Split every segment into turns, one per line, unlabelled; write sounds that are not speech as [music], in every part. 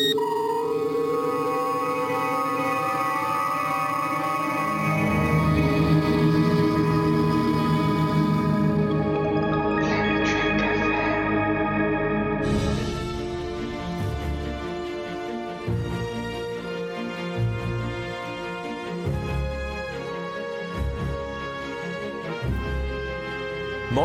you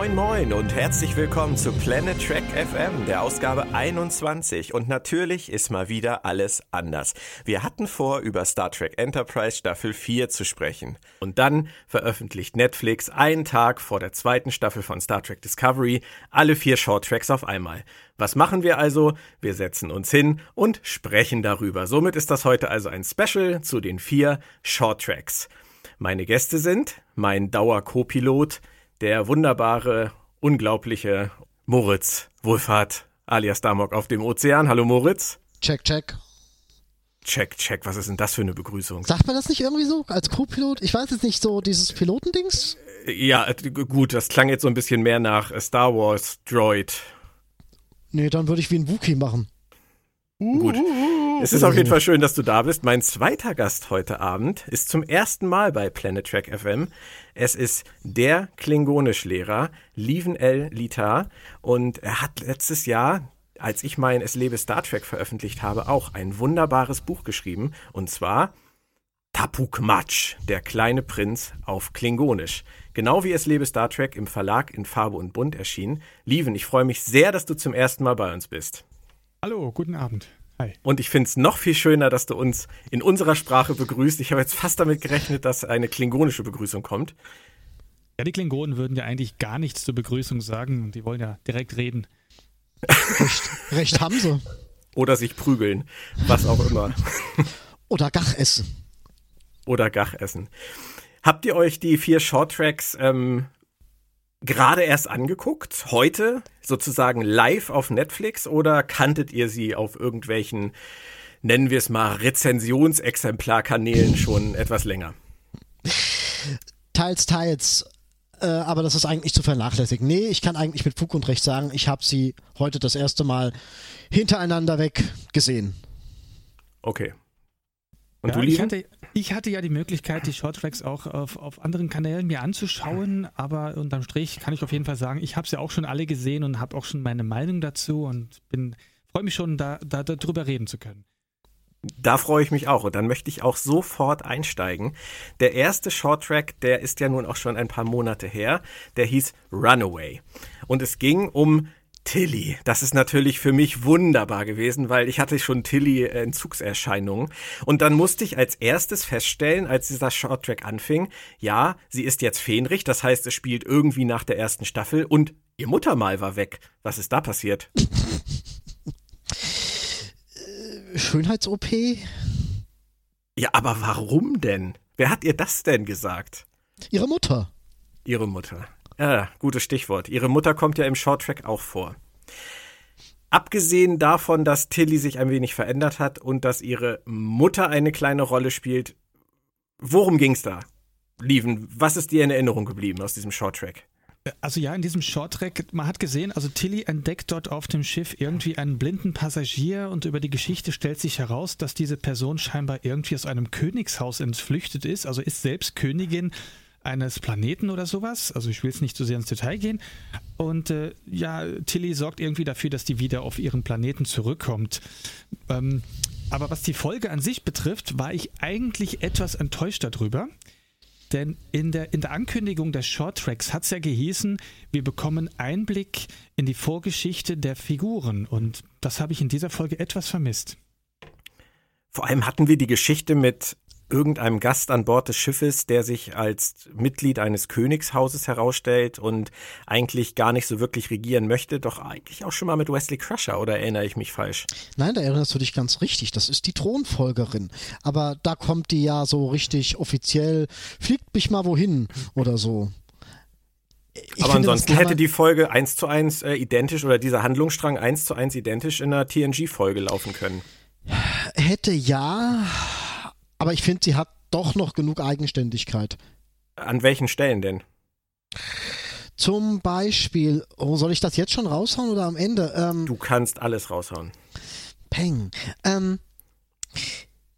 Moin Moin und herzlich willkommen zu Planet Trek FM, der Ausgabe 21. Und natürlich ist mal wieder alles anders. Wir hatten vor, über Star Trek Enterprise Staffel 4 zu sprechen. Und dann veröffentlicht Netflix einen Tag vor der zweiten Staffel von Star Trek Discovery alle vier Shorttracks auf einmal. Was machen wir also? Wir setzen uns hin und sprechen darüber. Somit ist das heute also ein Special zu den vier Shorttracks. Meine Gäste sind mein Dauer-Co-Pilot, der wunderbare, unglaubliche Moritz Wohlfahrt alias Damok auf dem Ozean. Hallo Moritz.
Check, check.
Check, check. Was ist denn das für eine Begrüßung?
Sagt man das nicht irgendwie so als Co-Pilot? Ich weiß jetzt nicht so, dieses Pilotendings?
Ja, gut, das klang jetzt so ein bisschen mehr nach Star Wars Droid.
Nee, dann würde ich wie ein Wookie machen.
Gut. Es ist auf jeden Fall schön, dass du da bist. Mein zweiter Gast heute Abend ist zum ersten Mal bei Planet Trek FM. Es ist der Klingonisch-Lehrer, Lieven L. Litar. Und er hat letztes Jahr, als ich mein Es lebe Star Trek veröffentlicht habe, auch ein wunderbares Buch geschrieben. Und zwar Tapuk Matsch, der kleine Prinz auf Klingonisch. Genau wie Es lebe Star Trek im Verlag in Farbe und Bunt erschien. Lieven, ich freue mich sehr, dass du zum ersten Mal bei uns bist.
Hallo, guten Abend. Hi.
Und ich finde es noch viel schöner, dass du uns in unserer Sprache begrüßt. Ich habe jetzt fast damit gerechnet, dass eine klingonische Begrüßung kommt.
Ja, die Klingonen würden ja eigentlich gar nichts zur Begrüßung sagen die wollen ja direkt reden.
Recht, recht haben sie.
Oder sich prügeln, was auch immer. [laughs]
Oder Gach essen.
Oder Gach essen. Habt ihr euch die vier Shorttracks ähm, gerade erst angeguckt, heute sozusagen live auf Netflix oder kanntet ihr sie auf irgendwelchen, nennen wir es mal, Rezensionsexemplarkanälen schon etwas länger?
Teils, teils. Äh, aber das ist eigentlich zu vernachlässigen. Nee, ich kann eigentlich mit Fug und Recht sagen, ich habe sie heute das erste Mal hintereinander weg gesehen.
Okay.
Und ja, du, ich hatte, ich hatte ja die Möglichkeit, die Shorttracks auch auf, auf anderen Kanälen mir anzuschauen, aber unterm Strich kann ich auf jeden Fall sagen, ich habe sie auch schon alle gesehen und habe auch schon meine Meinung dazu und bin freue mich schon, da, da darüber reden zu können.
Da freue ich mich auch und dann möchte ich auch sofort einsteigen. Der erste Shorttrack, der ist ja nun auch schon ein paar Monate her, der hieß Runaway und es ging um Tilly. Das ist natürlich für mich wunderbar gewesen, weil ich hatte schon Tilly-Entzugserscheinungen. Und dann musste ich als erstes feststellen, als dieser Shorttrack anfing, ja, sie ist jetzt Fähnrich, das heißt, es spielt irgendwie nach der ersten Staffel und ihr Muttermal war weg. Was ist da passiert?
Äh, Schönheits-OP?
Ja, aber warum denn? Wer hat ihr das denn gesagt?
Ihre Mutter.
Ihre Mutter. Ja, gutes Stichwort. Ihre Mutter kommt ja im Shorttrack auch vor. Abgesehen davon, dass Tilly sich ein wenig verändert hat und dass ihre Mutter eine kleine Rolle spielt, worum ging's da? Lieven, was ist dir in Erinnerung geblieben aus diesem Shorttrack?
Also ja, in diesem Shorttrack, man hat gesehen, also Tilly entdeckt dort auf dem Schiff irgendwie einen blinden Passagier und über die Geschichte stellt sich heraus, dass diese Person scheinbar irgendwie aus einem Königshaus entflüchtet ist, also ist selbst Königin eines Planeten oder sowas. Also ich will jetzt nicht zu so sehr ins Detail gehen. Und äh, ja, Tilly sorgt irgendwie dafür, dass die wieder auf ihren Planeten zurückkommt. Ähm, aber was die Folge an sich betrifft, war ich eigentlich etwas enttäuscht darüber. Denn in der, in der Ankündigung des Shorttracks hat es ja gehießen, wir bekommen Einblick in die Vorgeschichte der Figuren. Und das habe ich in dieser Folge etwas vermisst.
Vor allem hatten wir die Geschichte mit irgendeinem Gast an Bord des Schiffes, der sich als Mitglied eines Königshauses herausstellt und eigentlich gar nicht so wirklich regieren möchte, doch eigentlich auch schon mal mit Wesley Crusher, oder erinnere ich mich falsch?
Nein, da erinnerst du dich ganz richtig. Das ist die Thronfolgerin. Aber da kommt die ja so richtig offiziell, fliegt mich mal wohin oder so.
Ich Aber finde, ansonsten hätte die Folge eins zu eins äh, identisch oder dieser Handlungsstrang eins zu eins identisch in einer TNG-Folge laufen können.
Hätte ja, aber ich finde, sie hat doch noch genug Eigenständigkeit.
An welchen Stellen denn?
Zum Beispiel, oh, soll ich das jetzt schon raushauen oder am Ende?
Ähm, du kannst alles raushauen.
Peng. Ähm,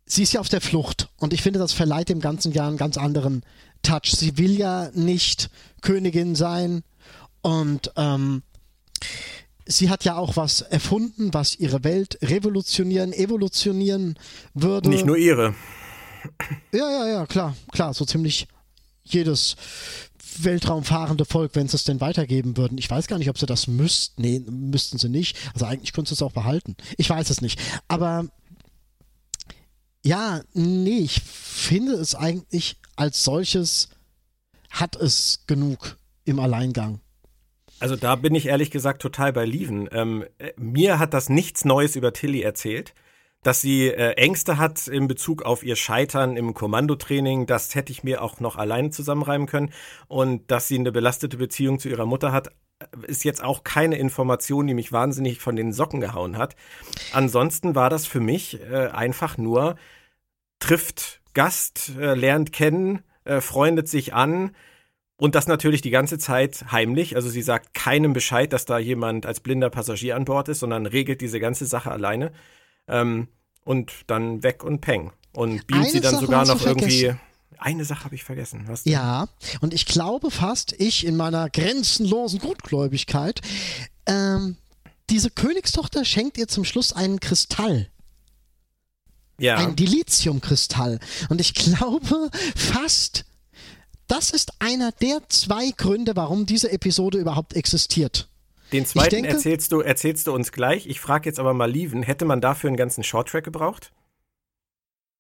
sie ist ja auf der Flucht und ich finde, das verleiht dem ganzen Jahr einen ganz anderen Touch. Sie will ja nicht Königin sein und ähm, sie hat ja auch was erfunden, was ihre Welt revolutionieren, evolutionieren würde.
Nicht nur ihre.
Ja, ja, ja, klar, klar, so ziemlich jedes weltraumfahrende Volk, wenn sie es denn weitergeben würden. Ich weiß gar nicht, ob sie das müssten. Nee, müssten sie nicht. Also eigentlich könnten sie es auch behalten. Ich weiß es nicht. Aber ja, nee, ich finde es eigentlich als solches hat es genug im Alleingang.
Also da bin ich ehrlich gesagt total bei Lieven. Ähm, äh, mir hat das nichts Neues über Tilly erzählt. Dass sie äh, Ängste hat in Bezug auf ihr Scheitern im Kommandotraining, das hätte ich mir auch noch alleine zusammenreimen können. Und dass sie eine belastete Beziehung zu ihrer Mutter hat, ist jetzt auch keine Information, die mich wahnsinnig von den Socken gehauen hat. Ansonsten war das für mich äh, einfach nur trifft Gast, äh, lernt kennen, äh, freundet sich an, und das natürlich die ganze Zeit heimlich. Also sie sagt keinem Bescheid, dass da jemand als blinder Passagier an Bord ist, sondern regelt diese ganze Sache alleine. Ähm, und dann weg und peng. Und beamt
Eine
sie dann
Sache
sogar noch irgendwie. Eine Sache habe ich vergessen. Was denn?
Ja, und ich glaube fast, ich in meiner grenzenlosen Gutgläubigkeit, ähm, diese Königstochter schenkt ihr zum Schluss einen Kristall.
ja.
Ein Dilithiumkristall. Und ich glaube fast, das ist einer der zwei Gründe, warum diese Episode überhaupt existiert.
Den zweiten
denke-
erzählst du, erzählst du uns gleich. Ich frage jetzt aber mal Lieven, hätte man dafür einen ganzen Shorttrack gebraucht?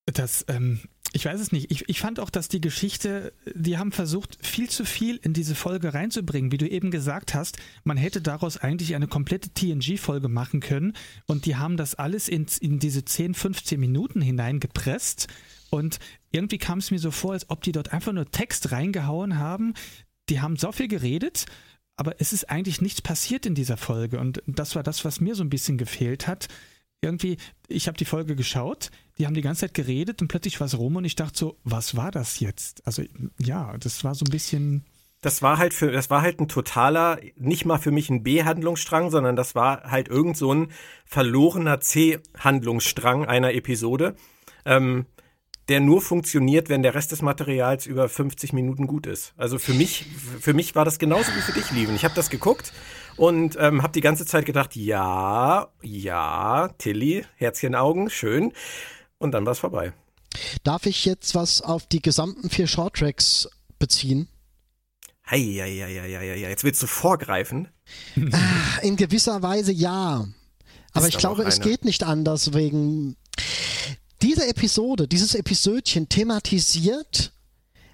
Das, ähm, ich weiß es nicht. Ich, ich fand auch, dass die Geschichte, die haben versucht, viel zu viel in diese Folge reinzubringen. Wie du eben gesagt hast, man hätte daraus eigentlich eine komplette TNG-Folge machen können. Und die haben das alles in, in diese 10, 15 Minuten hineingepresst. Und irgendwie kam es mir so vor, als ob die dort einfach nur Text reingehauen haben. Die haben so viel geredet, aber es ist eigentlich nichts passiert in dieser Folge. Und das war das, was mir so ein bisschen gefehlt hat. Irgendwie, ich habe die Folge geschaut, die haben die ganze Zeit geredet und plötzlich war es rum und ich dachte so, was war das jetzt? Also ja, das war so ein bisschen.
Das war halt für, das war halt ein totaler, nicht mal für mich ein B-Handlungsstrang, sondern das war halt irgend so ein verlorener C-Handlungsstrang einer Episode, ähm, der nur funktioniert, wenn der Rest des Materials über 50 Minuten gut ist. Also für mich, für mich war das genauso wie für dich, Lieben. Ich habe das geguckt und ähm, habe die ganze Zeit gedacht, ja, ja, Tilly, Herzchen Augen, schön. Und dann war es vorbei.
Darf ich jetzt was auf die gesamten vier Shorttracks beziehen?
Hei, hei, hei, hei, hei, hei. Jetzt willst du vorgreifen?
Ah, In gewisser Weise ja. Aber
Ist
ich glaube, es geht nicht anders wegen diese Episode, dieses Episödchen thematisiert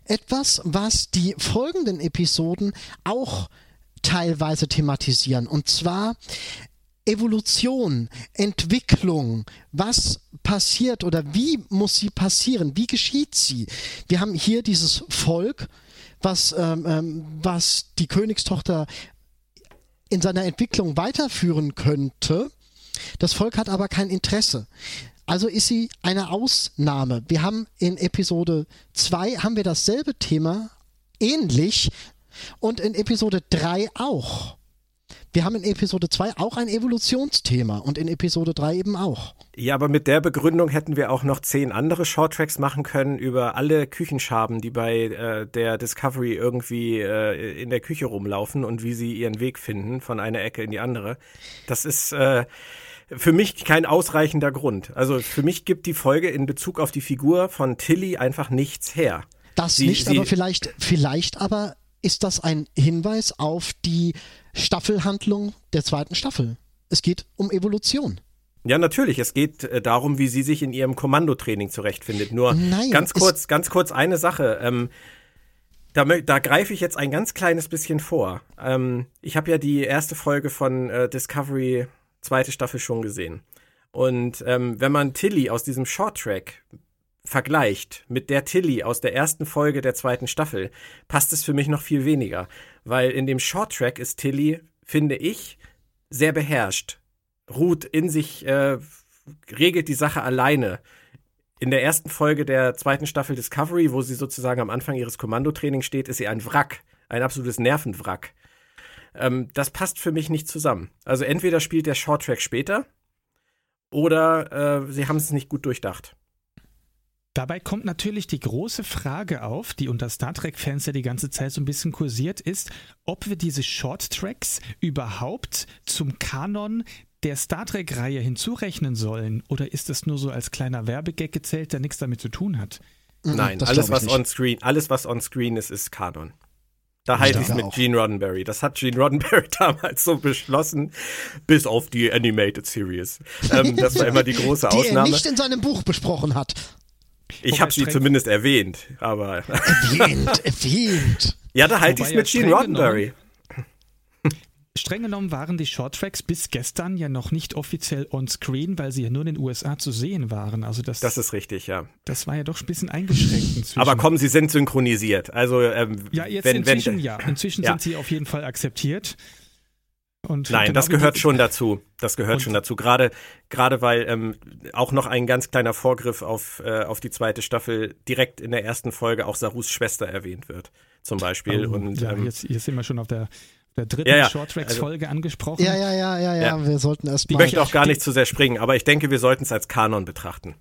etwas, was die folgenden Episoden auch teilweise thematisieren. Und zwar Evolution, Entwicklung, was passiert oder wie muss sie passieren, wie geschieht sie. Wir haben hier dieses Volk, was, ähm, ähm, was die Königstochter in seiner Entwicklung weiterführen könnte. Das Volk hat aber kein Interesse. Also ist sie eine Ausnahme. Wir haben in Episode 2 haben wir dasselbe Thema ähnlich und in Episode 3 auch. Wir haben in Episode 2 auch ein Evolutionsthema und in Episode 3 eben auch.
Ja, aber mit der Begründung hätten wir auch noch zehn andere Shorttracks machen können über alle Küchenschaben, die bei äh, der Discovery irgendwie äh, in der Küche rumlaufen und wie sie ihren Weg finden von einer Ecke in die andere. Das ist äh, für mich kein ausreichender Grund. Also für mich gibt die Folge in Bezug auf die Figur von Tilly einfach nichts her.
Das
Sie-
nicht,
sie-
aber vielleicht, vielleicht aber ist das ein Hinweis auf die Staffelhandlung der zweiten Staffel. Es geht um Evolution.
Ja, natürlich. Es geht äh, darum, wie sie sich in ihrem Kommandotraining zurechtfindet. Nur
Nein,
ganz kurz, ganz kurz eine Sache. Ähm, da, da greife ich jetzt ein ganz kleines bisschen vor. Ähm, ich habe ja die erste Folge von äh, Discovery zweite Staffel schon gesehen. Und ähm, wenn man Tilly aus diesem Shorttrack vergleicht mit der Tilly aus der ersten Folge der zweiten Staffel, passt es für mich noch viel weniger. Weil in dem Shorttrack ist Tilly, finde ich, sehr beherrscht. Ruht in sich, äh, regelt die Sache alleine. In der ersten Folge der zweiten Staffel Discovery, wo sie sozusagen am Anfang ihres Kommandotrainings steht, ist sie ein Wrack. Ein absolutes Nervenwrack. Ähm, das passt für mich nicht zusammen. Also entweder spielt der Shorttrack später oder äh, sie haben es nicht gut durchdacht.
Dabei kommt natürlich die große Frage auf, die unter Star Trek-Fans ja die ganze Zeit so ein bisschen kursiert ist, ob wir diese Short Tracks überhaupt zum Kanon der Star Trek-Reihe hinzurechnen sollen oder ist das nur so als kleiner Werbegag gezählt, der nichts damit zu tun hat?
Mhm, Nein, alles was on screen, alles was on screen ist, ist Kanon. Da halte ich es mit auch. Gene Roddenberry. Das hat Gene Roddenberry [laughs] damals so beschlossen, bis auf die Animated Series. Ähm, [laughs] das war immer die große
die
Ausnahme.
Die er nicht in seinem Buch besprochen hat.
Ich habe sie zumindest erwähnt, aber.
Erwähnt, erwähnt. [laughs]
Ja, da halte ich es mit Gene Roddenberry.
Streng genommen waren die Shorttracks bis gestern ja noch nicht offiziell on-screen, weil sie ja nur in den USA zu sehen waren. Also das,
das ist richtig, ja.
Das war ja doch ein bisschen eingeschränkt. Inzwischen.
Aber komm, sie sind synchronisiert. Also ähm,
ja, jetzt wenn, inzwischen wenn, ja. Inzwischen ja. sind sie auf jeden Fall akzeptiert.
Und Nein, genau das gehört schon dazu. Das gehört schon dazu. Gerade, gerade weil ähm, auch noch ein ganz kleiner Vorgriff auf, äh, auf die zweite Staffel direkt in der ersten Folge auch Sarus Schwester erwähnt wird, zum Beispiel. Oh, und,
ja,
ähm,
jetzt, jetzt sind wir schon auf der der dritten ja, ja. Shorttracks-Folge also, angesprochen.
Ja, ja, ja, ja, ja. Wir sollten erst
Ich möchte auch gar nicht zu sehr springen, aber ich denke, wir sollten es als Kanon betrachten.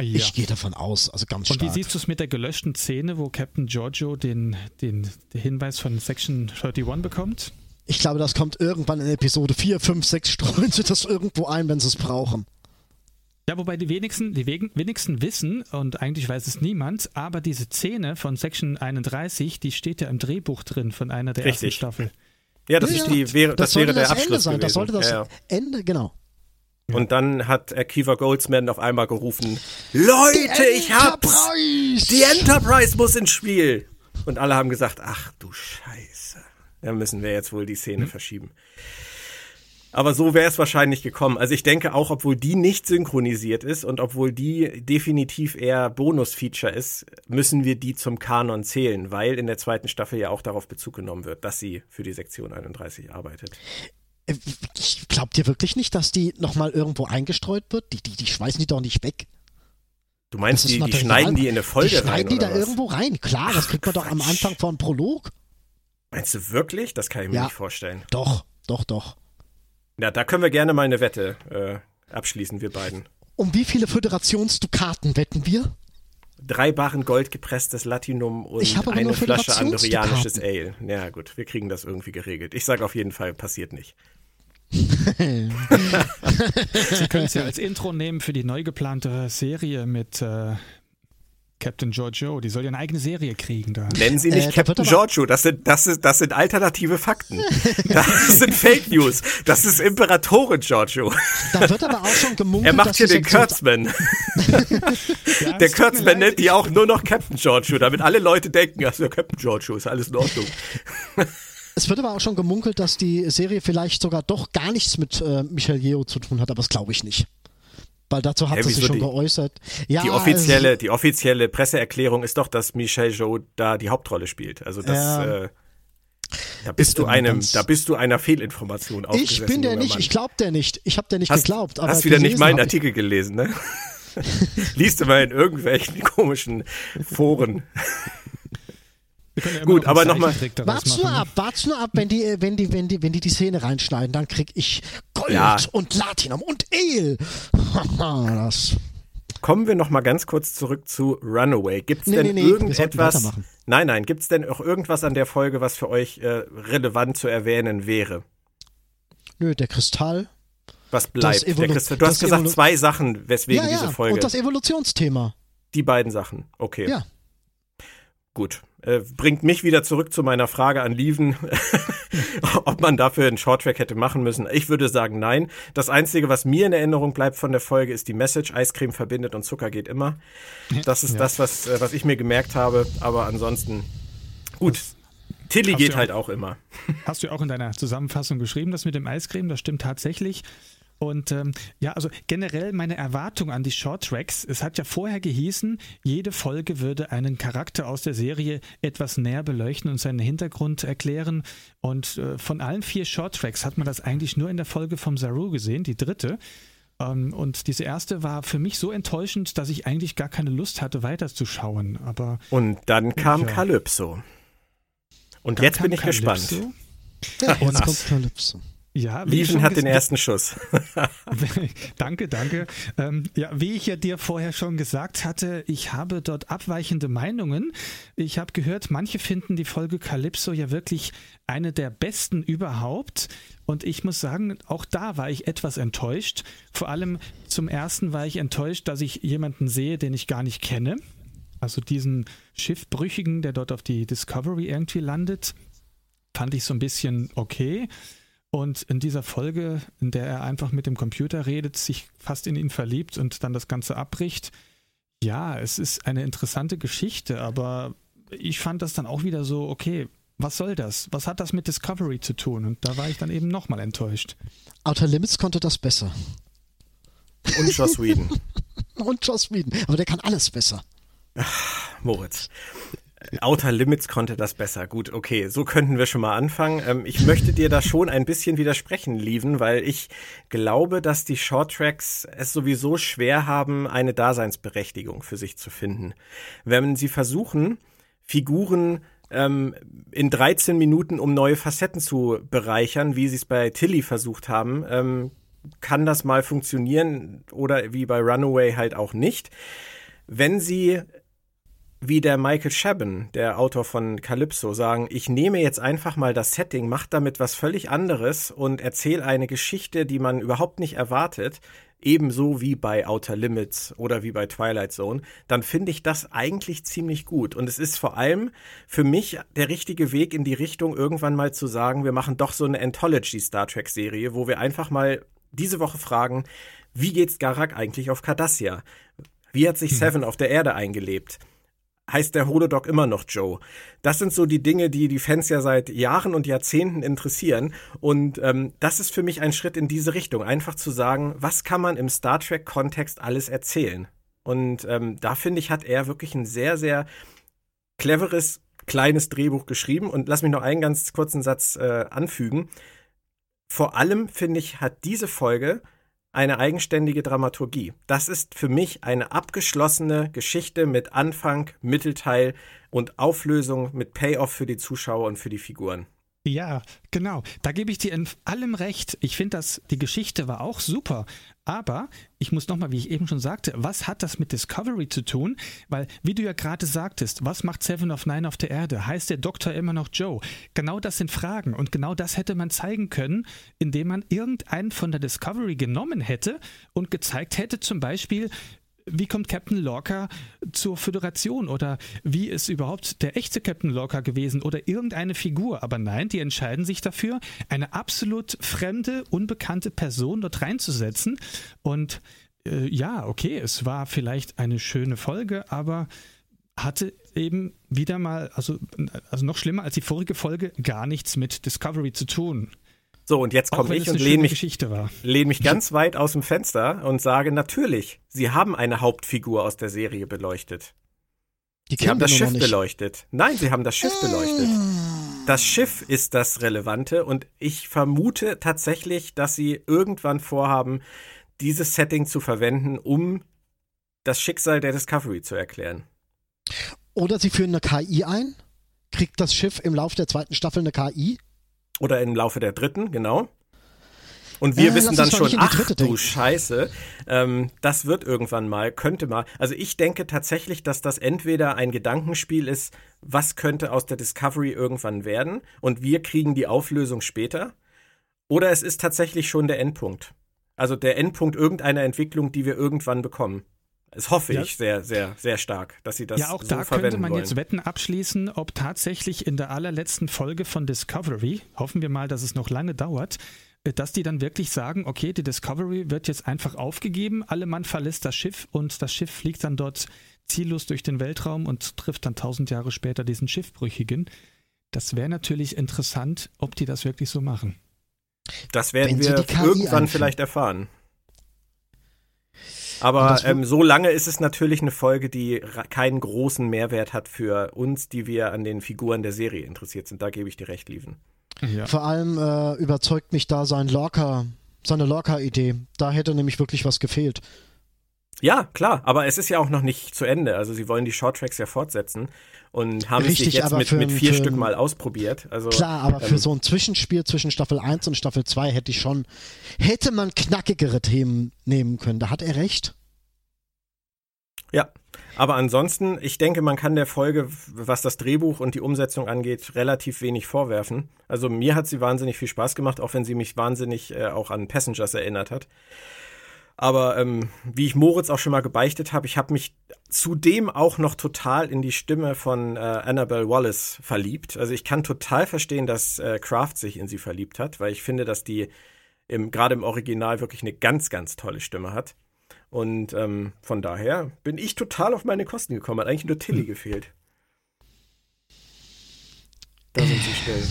Ja. Ich gehe davon aus, also ganz stark.
Und wie siehst du es mit der gelöschten Szene, wo Captain Giorgio den, den, den Hinweis von Section 31 bekommt?
Ich glaube, das kommt irgendwann in Episode 4, 5, 6, streuen sie das irgendwo ein, wenn sie es brauchen.
Ja, wobei die wenigsten, die wenigsten wissen, und eigentlich weiß es niemand, aber diese Szene von Section 31, die steht ja im Drehbuch drin von einer der Richtig. ersten Staffel.
Ja, das, ja, ist die, wäre, das, das wäre der das Abschluss
sein. Gewesen. Das sollte das ja, Ende, genau.
Und dann hat Akiva Goldsman auf einmal gerufen: Leute, ich hab's! Die Enterprise muss ins Spiel! Und alle haben gesagt: Ach du Scheiße. Da müssen wir jetzt wohl die Szene hm. verschieben. Aber so wäre es wahrscheinlich gekommen. Also ich denke auch, obwohl die nicht synchronisiert ist und obwohl die definitiv eher Bonus-Feature ist, müssen wir die zum Kanon zählen, weil in der zweiten Staffel ja auch darauf Bezug genommen wird, dass sie für die Sektion 31 arbeitet.
Äh, glaubt ihr wirklich nicht, dass die nochmal irgendwo eingestreut wird? Die, die, die schmeißen die doch nicht weg.
Du meinst, die, die schneiden die in eine Folge
rein? Die
schneiden
die da was? irgendwo rein. Klar, das kriegt man doch am Anfang von Prolog.
Meinst du wirklich? Das kann ich mir ja, nicht vorstellen.
Doch, doch, doch.
Ja, da können wir gerne mal eine Wette äh, abschließen, wir beiden.
Um wie viele Föderationsdukaten wetten wir?
Drei Barren Gold gepresstes Latinum und eine Flasche andorianisches Ale. Ja, gut, wir kriegen das irgendwie geregelt. Ich sage auf jeden Fall, passiert nicht. [laughs] [laughs]
Sie können es ja als Intro nehmen für die neu geplante Serie mit äh, Captain Giorgio, die soll ja eine eigene Serie kriegen da.
Nennen Sie nicht äh, Captain Giorgio, das sind, das, ist, das sind alternative Fakten. [laughs] das sind Fake News. Das ist Imperatorin Giorgio.
Da wird aber auch schon gemunkelt.
Er macht hier den Kurtzman. [laughs] ja, Der Kurtzman nennt die auch nur noch Captain Giorgio, damit alle Leute denken, also Captain Giorgio ist alles in Ordnung.
Es wird aber auch schon gemunkelt, dass die Serie vielleicht sogar doch gar nichts mit äh, Michael Yeo zu tun hat, aber das glaube ich nicht. Weil dazu hat ja, sie sich schon die, geäußert.
Ja, die offizielle, also, die offizielle Presseerklärung ist doch, dass Michelle Joe da die Hauptrolle spielt. Also das, ja, äh, da bist du einem, da bist du einer Fehlinformation.
Ich bin der nicht, Mann. ich glaub der nicht. Ich habe der nicht
hast,
geglaubt.
hast wieder nicht meinen Artikel gelesen, ne? [laughs] Liest du mal in irgendwelchen [laughs] komischen Foren. [laughs]
Ja Gut, aber nochmal.
Wart's nur ab, wart's nur ab, wenn die, wenn die, wenn die, wenn die die Szene reinschneiden, dann krieg ich Gold ja. und Latinum und El. [laughs] das.
Kommen wir noch mal ganz kurz zurück zu Runaway. Gibt's nee, denn nee, nee, irgendetwas? Nein, nein. Gibt's denn auch irgendwas an der Folge, was für euch äh, relevant zu erwähnen wäre?
Nö, der Kristall.
Was bleibt? Kristall, du hast gesagt Evolu zwei Sachen, weswegen ja, ja. diese Folge.
Und das Evolutionsthema.
Die beiden Sachen. Okay.
Ja.
Gut. Äh, bringt mich wieder zurück zu meiner Frage an Lieven, [laughs] ob man dafür einen Shorttrack hätte machen müssen. Ich würde sagen, nein. Das Einzige, was mir in Erinnerung bleibt von der Folge, ist die Message, Eiscreme verbindet und Zucker geht immer. Das ist ja. das, was, äh, was ich mir gemerkt habe. Aber ansonsten, gut. Tilly geht auch, halt auch immer.
Hast du auch in deiner Zusammenfassung geschrieben, das mit dem Eiscreme, das stimmt tatsächlich. Und ähm, ja, also generell meine Erwartung an die Short Tracks. Es hat ja vorher gehießen, jede Folge würde einen Charakter aus der Serie etwas näher beleuchten und seinen Hintergrund erklären. Und äh, von allen vier Short Tracks hat man das eigentlich nur in der Folge vom Saru gesehen, die dritte. Ähm, und diese erste war für mich so enttäuschend, dass ich eigentlich gar keine Lust hatte, weiterzuschauen. Aber
und dann kam ja. Calypso. Und dann jetzt bin ich Calypso. gespannt.
Ja, jetzt kommt Calypso.
Ja,
Lieven hat den ersten Schuss. [laughs]
danke, danke. Ähm, ja, wie ich ja dir vorher schon gesagt hatte, ich habe dort abweichende Meinungen. Ich habe gehört, manche finden die Folge Calypso ja wirklich eine der besten überhaupt. Und ich muss sagen, auch da war ich etwas enttäuscht. Vor allem zum ersten war ich enttäuscht, dass ich jemanden sehe, den ich gar nicht kenne. Also diesen Schiffbrüchigen, der dort auf die Discovery irgendwie landet, fand ich so ein bisschen okay. Und in dieser Folge, in der er einfach mit dem Computer redet, sich fast in ihn verliebt und dann das Ganze abbricht, ja, es ist eine interessante Geschichte, aber ich fand das dann auch wieder so, okay, was soll das? Was hat das mit Discovery zu tun? Und da war ich dann eben nochmal enttäuscht.
Outer Limits konnte das besser.
Und Joss Whedon. [laughs]
und Joss Whedon. Aber der kann alles besser.
Ach, Moritz. Outer Limits konnte das besser. Gut, okay, so könnten wir schon mal anfangen. Ähm, ich möchte dir da schon ein bisschen widersprechen, Lieven, weil ich glaube, dass die Shorttracks es sowieso schwer haben, eine Daseinsberechtigung für sich zu finden. Wenn sie versuchen, Figuren ähm, in 13 Minuten um neue Facetten zu bereichern, wie sie es bei Tilly versucht haben, ähm, kann das mal funktionieren oder wie bei Runaway halt auch nicht. Wenn sie wie der Michael Chabon, der Autor von Calypso, sagen, ich nehme jetzt einfach mal das Setting, mach damit was völlig anderes und erzähle eine Geschichte, die man überhaupt nicht erwartet, ebenso wie bei Outer Limits oder wie bei Twilight Zone, dann finde ich das eigentlich ziemlich gut. Und es ist vor allem für mich der richtige Weg in die Richtung, irgendwann mal zu sagen, wir machen doch so eine Anthology Star Trek Serie, wo wir einfach mal diese Woche fragen, wie geht's Garak eigentlich auf Cardassia? Wie hat sich hm. Seven auf der Erde eingelebt? Heißt der Holodoc immer noch Joe. Das sind so die Dinge, die die Fans ja seit Jahren und Jahrzehnten interessieren. Und ähm, das ist für mich ein Schritt in diese Richtung. Einfach zu sagen, was kann man im Star Trek-Kontext alles erzählen? Und ähm, da finde ich, hat er wirklich ein sehr, sehr cleveres, kleines Drehbuch geschrieben. Und lass mich noch einen ganz kurzen Satz äh, anfügen. Vor allem, finde ich, hat diese Folge eine eigenständige Dramaturgie. Das ist für mich eine abgeschlossene Geschichte mit Anfang, Mittelteil und Auflösung mit Payoff für die Zuschauer und für die Figuren.
Ja, genau. Da gebe ich dir in allem recht. Ich finde, dass die Geschichte war auch super. Aber ich muss nochmal, wie ich eben schon sagte, was hat das mit Discovery zu tun? Weil, wie du ja gerade sagtest, was macht Seven of Nine auf der Erde? Heißt der Doktor immer noch Joe? Genau das sind Fragen. Und genau das hätte man zeigen können, indem man irgendeinen von der Discovery genommen hätte und gezeigt hätte, zum Beispiel, wie kommt Captain Lorca zur Föderation oder wie ist überhaupt der echte Captain Lorca gewesen oder irgendeine Figur. Aber nein, die entscheiden sich dafür, eine absolut fremde, unbekannte Person dort reinzusetzen. Und äh, ja, okay, es war vielleicht eine schöne Folge, aber hatte eben wieder mal, also, also noch schlimmer als die vorige Folge, gar nichts mit Discovery zu tun.
So, und jetzt komme ich und lehne mich, lehn mich ganz [laughs] weit aus dem Fenster und sage, natürlich, sie haben eine Hauptfigur aus der Serie beleuchtet. Die sie haben das Schiff beleuchtet. Nein, sie haben das Schiff beleuchtet. Das Schiff ist das Relevante und ich vermute tatsächlich, dass sie irgendwann vorhaben, dieses Setting zu verwenden, um das Schicksal der Discovery zu erklären.
Oder sie führen eine KI ein, kriegt das Schiff im Laufe der zweiten Staffel eine KI
oder im Laufe der dritten, genau. Und wir äh, wissen dann schon, ach du denken. Scheiße, ähm, das wird irgendwann mal, könnte mal. Also ich denke tatsächlich, dass das entweder ein Gedankenspiel ist, was könnte aus der Discovery irgendwann werden und wir kriegen die Auflösung später. Oder es ist tatsächlich schon der Endpunkt. Also der Endpunkt irgendeiner Entwicklung, die wir irgendwann bekommen. Das hoffe ja. ich sehr, sehr, sehr stark, dass sie das
Ja, auch
so
da
könnte
man
wollen.
jetzt Wetten abschließen, ob tatsächlich in der allerletzten Folge von Discovery, hoffen wir mal, dass es noch lange dauert, äh, dass die dann wirklich sagen, okay, die Discovery wird jetzt einfach aufgegeben, alle Mann verlässt das Schiff und das Schiff fliegt dann dort ziellos durch den Weltraum und trifft dann tausend Jahre später diesen Schiffbrüchigen. Das wäre natürlich interessant, ob die das wirklich so machen.
Das werden wir irgendwann einführen. vielleicht erfahren. Aber ähm, so lange ist es natürlich eine Folge, die keinen großen Mehrwert hat für uns, die wir an den Figuren der Serie interessiert sind. Da gebe ich dir recht, Lieven.
Ja. Vor allem äh, überzeugt mich da sein Lorca, seine Lorca-Idee. Da hätte nämlich wirklich was gefehlt.
Ja, klar, aber es ist ja auch noch nicht zu Ende. Also sie wollen die Shorttracks ja fortsetzen und haben
Richtig,
sich jetzt mit,
für
mit
ein-
vier
für
Stück
ein-
mal ausprobiert. Also,
Klar, aber für
ähm,
so ein Zwischenspiel zwischen Staffel 1 und Staffel 2 hätte ich schon, hätte man knackigere Themen nehmen können. Da hat er recht.
Ja, aber ansonsten, ich denke, man kann der Folge, was das Drehbuch und die Umsetzung angeht, relativ wenig vorwerfen. Also mir hat sie wahnsinnig viel Spaß gemacht, auch wenn sie mich wahnsinnig äh, auch an Passengers erinnert hat. Aber ähm, wie ich Moritz auch schon mal gebeichtet habe, ich habe mich zudem auch noch total in die Stimme von äh, Annabelle Wallace verliebt. Also ich kann total verstehen, dass äh, Kraft sich in sie verliebt hat, weil ich finde, dass die im, gerade im Original wirklich eine ganz, ganz tolle Stimme hat. Und ähm, von daher bin ich total auf meine Kosten gekommen. Hat eigentlich nur Tilly gefehlt. Da sind sie still.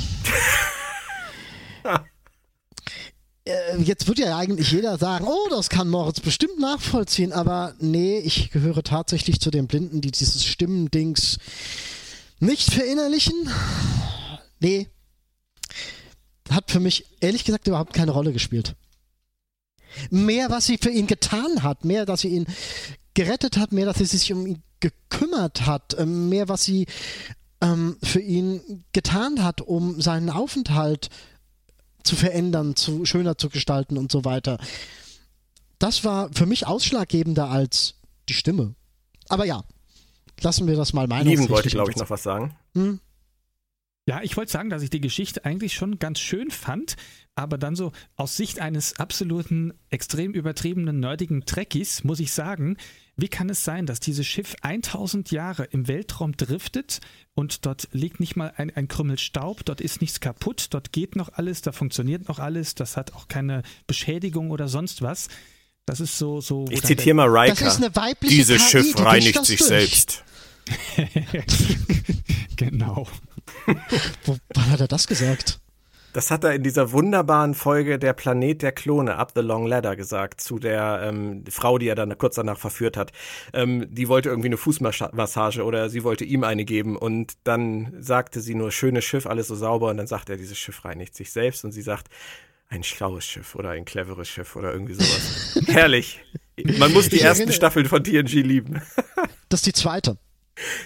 [laughs]
Äh, Jetzt wird ja eigentlich jeder sagen, oh, das kann Moritz bestimmt nachvollziehen, aber nee, ich gehöre tatsächlich zu den Blinden, die dieses Stimmendings nicht verinnerlichen. Nee. Hat für mich ehrlich gesagt überhaupt keine Rolle gespielt. Mehr, was sie für ihn getan hat, mehr, dass sie ihn gerettet hat, mehr, dass sie sich um ihn gekümmert hat, ähm, mehr, was sie ähm, für ihn getan hat, um seinen Aufenthalt zu verändern, zu schöner zu gestalten und so weiter. Das war für mich ausschlaggebender als die Stimme. Aber ja, lassen wir das mal meinen.
Lieben wollte, glaube ich, noch was sagen.
Hm?
Ja, ich wollte sagen, dass ich die Geschichte eigentlich schon ganz schön fand, aber dann so aus Sicht eines absoluten, extrem übertriebenen, nerdigen Trekkies muss ich sagen, wie kann es sein, dass dieses Schiff 1000 Jahre im Weltraum driftet und dort liegt nicht mal ein, ein Krümmel Staub, dort ist nichts kaputt, dort geht noch alles, da funktioniert noch alles, das hat auch keine Beschädigung oder sonst was. Das ist so, so.
Ich zitiere mal
Das ist
Riker.
eine weibliche
Dieses
KI,
Schiff
die
reinigt sich
durch.
selbst. [laughs] [laughs]
genau.
Wo, wann hat er das gesagt?
Das hat er in dieser wunderbaren Folge Der Planet der Klone, Up the Long Ladder, gesagt, zu der ähm, Frau, die er dann kurz danach verführt hat. Ähm, die wollte irgendwie eine Fußmassage oder sie wollte ihm eine geben und dann sagte sie nur, schönes Schiff, alles so sauber und dann sagt er, dieses Schiff reinigt sich selbst und sie sagt, ein schlaues Schiff oder ein cleveres Schiff oder irgendwie sowas. [laughs] Herrlich. Man muss die
Ich
ersten
erinnere-
Staffeln von TNG lieben. [laughs]
Das ist die zweite.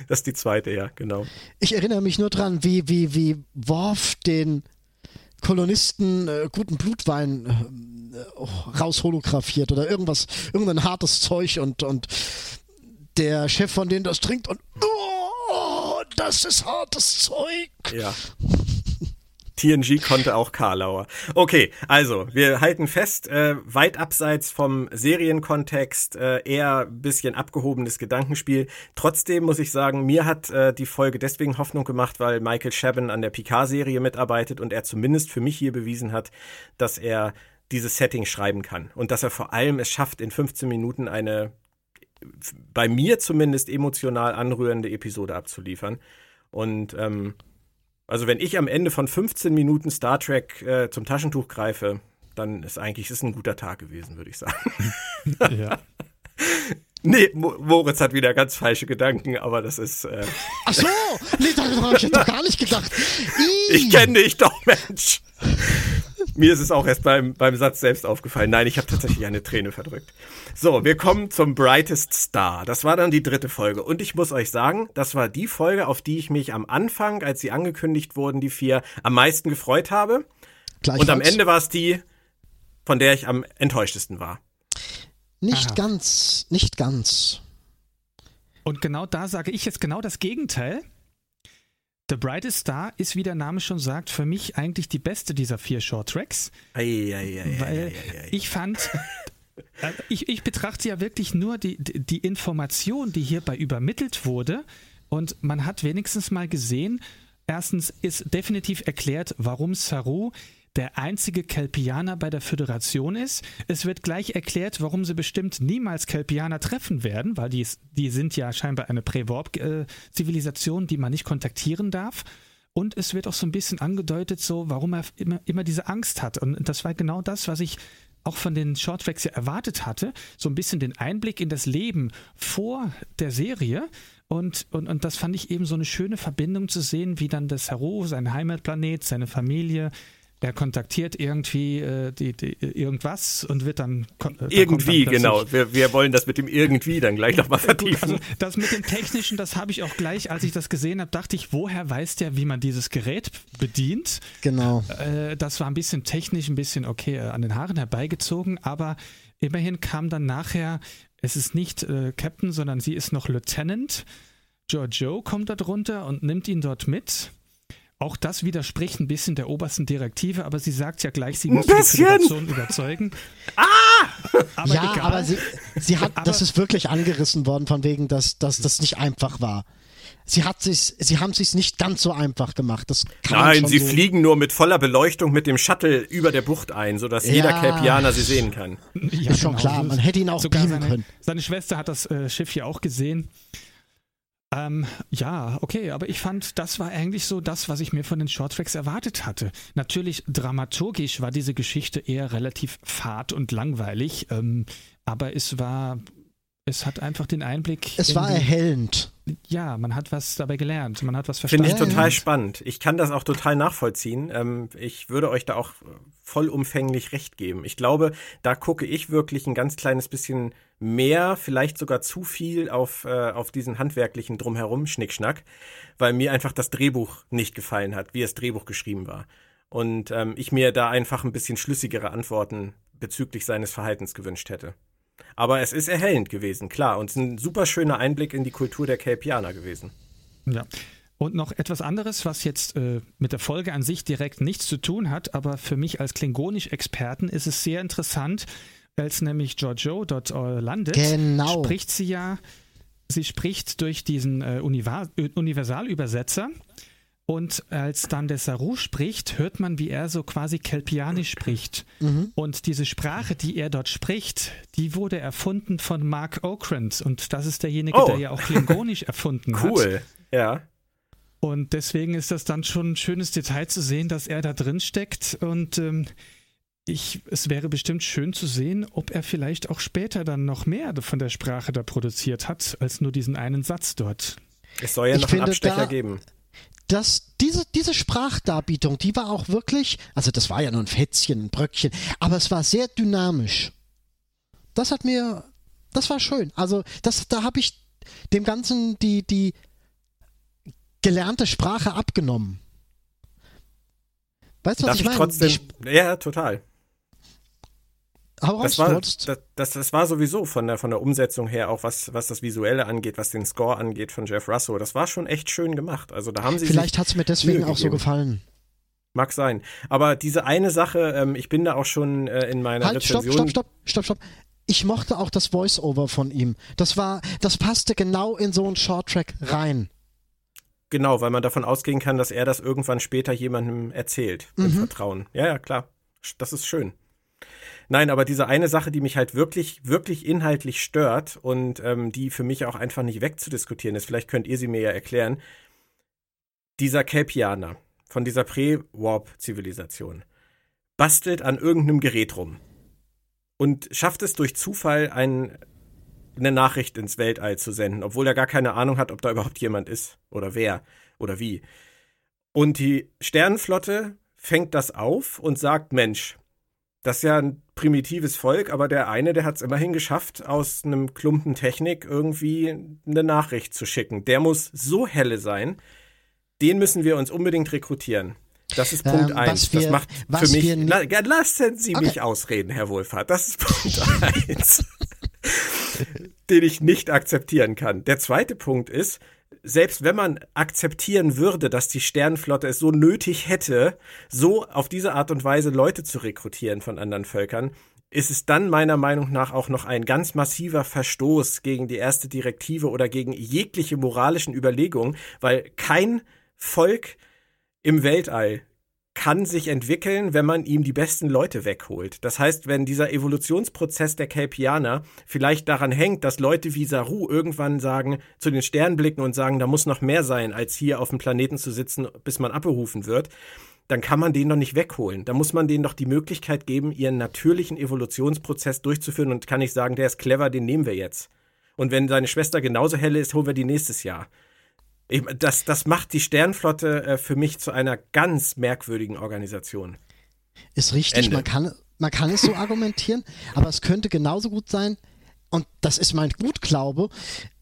Das ist die zweite, ja, genau.
Ich erinnere mich nur dran, wie, wie, wie Worf den Kolonisten äh, guten Blutwein äh, rausholographiert oder irgendwas, irgendein hartes Zeug und, und der Chef von denen das trinkt und oh, das ist hartes Zeug.
Ja. TNG konnte auch Karlauer. Okay, also wir halten fest, äh, weit abseits vom Serienkontext, äh, eher ein bisschen abgehobenes Gedankenspiel. Trotzdem muss ich sagen, mir hat äh, die Folge deswegen Hoffnung gemacht, weil Michael Chabon an der Picard-Serie mitarbeitet und er zumindest für mich hier bewiesen hat, dass er dieses Setting schreiben kann und dass er vor allem es schafft, in 15 Minuten eine bei mir zumindest emotional anrührende Episode abzuliefern. Und ähm, also wenn ich am Ende von 15 Minuten Star Trek äh, zum Taschentuch greife, dann ist eigentlich ist ein guter Tag gewesen, würde ich sagen. [laughs]
Ja. [laughs]
Nee, Mo Moritz hat wieder ganz falsche Gedanken, aber das ist. Äh, [laughs]
Ach so, nee, darüber habe ich jetzt doch gar nicht gedacht. Ih.
ich kenne dich doch, Mensch. Mir ist es auch erst beim, beim Satz selbst aufgefallen. Nein, ich habe tatsächlich eine Träne verdrückt. So, wir kommen zum Brightest Star. Das war dann die dritte Folge. Und ich muss euch sagen, das war die Folge, auf die ich mich am Anfang, als sie angekündigt wurden, die vier, am meisten gefreut habe. Und am Ende war es die, von der ich am enttäuschtesten war.
Nicht
Aha.
ganz, nicht ganz.
Und genau da sage ich jetzt genau das Gegenteil. The Brightest Star ist, wie der Name schon sagt, für mich eigentlich die beste dieser vier Short-Tracks.
Ei, ei, ei, ei,
Weil
ei, ei, ei.
ich fand, [laughs] äh, ich, ich betrachte ja wirklich nur die, die die Information, die hierbei übermittelt wurde. Und man hat wenigstens mal gesehen, erstens ist definitiv erklärt, warum Saru der einzige Kelpianer bei der Föderation ist. Es wird gleich erklärt, warum sie bestimmt niemals Kelpianer treffen werden, weil die, die sind ja scheinbar eine Prä-Warp-Zivilisation, die man nicht kontaktieren darf. Und es wird auch so ein bisschen angedeutet, so, warum er immer, immer diese Angst hat. Und das war genau das, was ich auch von den Shorttracks ja erwartet hatte. So ein bisschen den Einblick in das Leben vor der Serie. Und, und, und das fand ich eben so eine schöne Verbindung zu sehen, wie dann das Hero, sein Heimatplanet, seine Familie, er kontaktiert irgendwie äh, die, die, irgendwas und wird dann.
Äh, irgendwie, dann genau. Wir, wir wollen das mit dem irgendwie dann gleich nochmal vertiefen.
also das mit dem Technischen, das habe ich auch gleich, als ich das gesehen habe, dachte ich, woher weiß der, wie man dieses Gerät bedient?
Genau.
Äh, das war ein bisschen technisch, ein bisschen okay äh, an den Haaren herbeigezogen, aber immerhin kam dann nachher, es ist nicht äh, Captain, sondern sie ist noch Lieutenant. Giorgio kommt da drunter und nimmt ihn dort mit auch das widerspricht ein bisschen der obersten Direktive, aber sie sagt ja gleich, sie muss die Föderation überzeugen.
Ah! Aber ja, egal. aber sie, sie hat, aber, das ist wirklich angerissen worden, von wegen, dass, dass das nicht einfach war. Sie, hat sich, sie haben es nicht ganz so einfach gemacht. Das
Nein, sie so fliegen nur mit voller Beleuchtung mit dem Shuttle über der Bucht ein, sodass ja. jeder Kelpianer sie sehen kann.
Ja, ist schon genau. klar, man hätte ihn auch
beamen können. Seine Schwester hat das äh, Schiff hier auch gesehen. Ähm, ja, okay, aber ich fand, das war eigentlich so das, was ich mir von den Shorttracks erwartet hatte. Natürlich, dramaturgisch war diese Geschichte eher relativ fad und langweilig, ähm, aber es war, es hat einfach den Einblick.
Es war erhellend.
Ja, man hat was dabei gelernt, man hat was verstanden.
Finde ich total spannend. Ich kann das auch total nachvollziehen. Ähm, ich würde euch da auch vollumfänglich recht geben. Ich glaube, da gucke ich wirklich ein ganz kleines bisschen mehr, vielleicht sogar zu viel auf, äh, auf diesen handwerklichen Drumherum, Schnickschnack, weil mir einfach das Drehbuch nicht gefallen hat, wie das Drehbuch geschrieben war. Und ähm, ich mir da einfach ein bisschen schlüssigere Antworten bezüglich seines Verhaltens gewünscht hätte. Aber es ist erhellend gewesen, klar. Und es ist ein super schöner Einblick in die Kultur der Kelpianer gewesen.
Ja. Und noch etwas anderes, was jetzt äh, mit der Folge an sich direkt nichts zu tun hat, aber für mich als Klingonisch-Experten ist es sehr interessant, als nämlich Giorgio dort äh, landet,
genau.
spricht sie ja, sie spricht durch diesen äh, Universalübersetzer. Und als dann der Saru spricht, hört man, wie er so quasi Kelpianisch spricht. Mhm. Und diese Sprache, die er dort spricht, die wurde erfunden von Mark Okrand. Und das ist derjenige, oh. der ja auch Klingonisch erfunden
cool. hat. Cool, ja.
Und deswegen ist das dann schon ein schönes Detail zu sehen, dass er da drin steckt. Und ähm, ich, es wäre bestimmt schön zu sehen, ob er vielleicht auch später dann noch mehr von der Sprache da produziert hat, als nur diesen einen Satz dort.
Es soll ja ich noch einen Abstecher da, geben
dass diese, diese Sprachdarbietung, die war auch wirklich, also das war ja nur ein Fätzchen, ein Bröckchen, aber es war sehr dynamisch. Das hat mir, das war schön. Also das, da habe ich dem Ganzen die, die gelernte Sprache abgenommen.
Weißt du, was Darf ich, ich meine? Trotzdem, ja, total. Raus, das, war, das, das, das, war sowieso von der, von der Umsetzung her, auch was, was das Visuelle angeht, was den Score angeht von Jeff Russo, das war schon echt schön gemacht. Also da haben sie
Vielleicht hat es mir deswegen auch so gefallen.
Mag sein. Aber diese eine Sache, ähm, ich bin da auch schon äh, in meiner halt, Rezension.
Stopp, stopp, stopp, stopp, stopp. Ich mochte auch das Voice-Over von ihm. Das war, das passte genau in so einen Short-Track rein.
Genau, weil man davon ausgehen kann, dass er das irgendwann später jemandem erzählt. Mhm. Im Vertrauen. Ja, ja, klar. Das ist schön. Nein, aber diese eine Sache, die mich halt wirklich, wirklich inhaltlich stört und ähm, die für mich auch einfach nicht wegzudiskutieren ist, vielleicht könnt ihr sie mir ja erklären. Dieser Kelpianer von dieser Pre-Warp-Zivilisation bastelt an irgendeinem Gerät rum und schafft es durch Zufall ein, eine Nachricht ins Weltall zu senden, obwohl er gar keine Ahnung hat, ob da überhaupt jemand ist oder wer oder wie. Und die Sternenflotte fängt das auf und sagt, Mensch, das ist ja ein primitives Volk, aber der eine, der hat es immerhin geschafft, aus einem Klumpen Technik irgendwie eine Nachricht zu schicken. Der muss so helle sein, den müssen wir uns unbedingt rekrutieren. Das ist Punkt 1. Ähm, das macht für mich. La, lassen Sie okay. mich ausreden, Herr Wohlfahrt. Das ist Punkt 1. [laughs] den ich nicht akzeptieren kann. Der zweite Punkt ist, selbst wenn man akzeptieren würde, dass die Sternenflotte es so nötig hätte, so auf diese Art und Weise Leute zu rekrutieren von anderen Völkern, ist es dann meiner Meinung nach auch noch ein ganz massiver Verstoß gegen die erste Direktive oder gegen jegliche moralischen Überlegungen, weil kein Volk im Weltall kann sich entwickeln, wenn man ihm die besten Leute wegholt. Das heißt, wenn dieser Evolutionsprozess der Kelpianer vielleicht daran hängt, dass Leute wie Saru irgendwann sagen, zu den Sternen blicken und sagen, da muss noch mehr sein, als hier auf dem Planeten zu sitzen, bis man abberufen wird, dann kann man den doch nicht wegholen. Da muss man denen doch die Möglichkeit geben, ihren natürlichen Evolutionsprozess durchzuführen und kann nicht sagen, der ist clever, den nehmen wir jetzt. Und wenn seine Schwester genauso helle ist, holen wir die nächstes Jahr. Das, das macht die Sternflotte äh, für mich zu einer ganz merkwürdigen Organisation.
Ist richtig, man kann, man kann es so argumentieren, aber es könnte genauso gut sein, und das ist mein Gutglaube,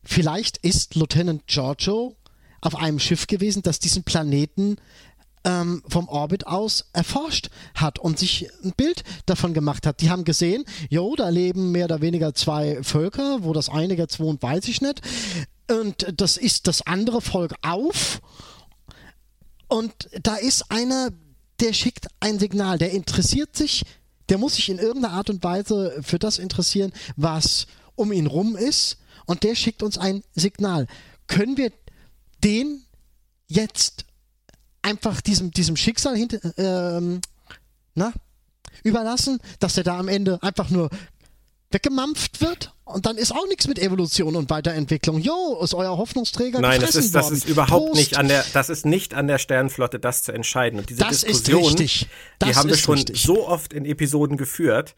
vielleicht ist Lieutenant Giorgio auf einem Schiff gewesen, das diesen Planeten ähm, vom Orbit aus erforscht hat und sich ein Bild davon gemacht hat. Die haben gesehen, jo, da leben mehr oder weniger zwei Völker, wo das eine jetzt wohnt, weiß ich nicht. Und das ist das andere Volk auf. Und da ist einer, der schickt ein Signal, der interessiert sich, der muss sich in irgendeiner Art und Weise für das interessieren, was um ihn rum ist. Und der schickt uns ein Signal. Können wir den jetzt einfach diesem, diesem Schicksal hinter, ähm, na, überlassen, dass er da am Ende einfach nur weggemampft wird und dann ist auch nichts mit Evolution und Weiterentwicklung. Jo, ist euer Hoffnungsträger
Nein, das ist, das ist überhaupt Prost. nicht an der, das ist nicht an der Sternenflotte, das zu entscheiden. Und diese das Diskussion, die haben wir schon richtig. so oft in Episoden geführt.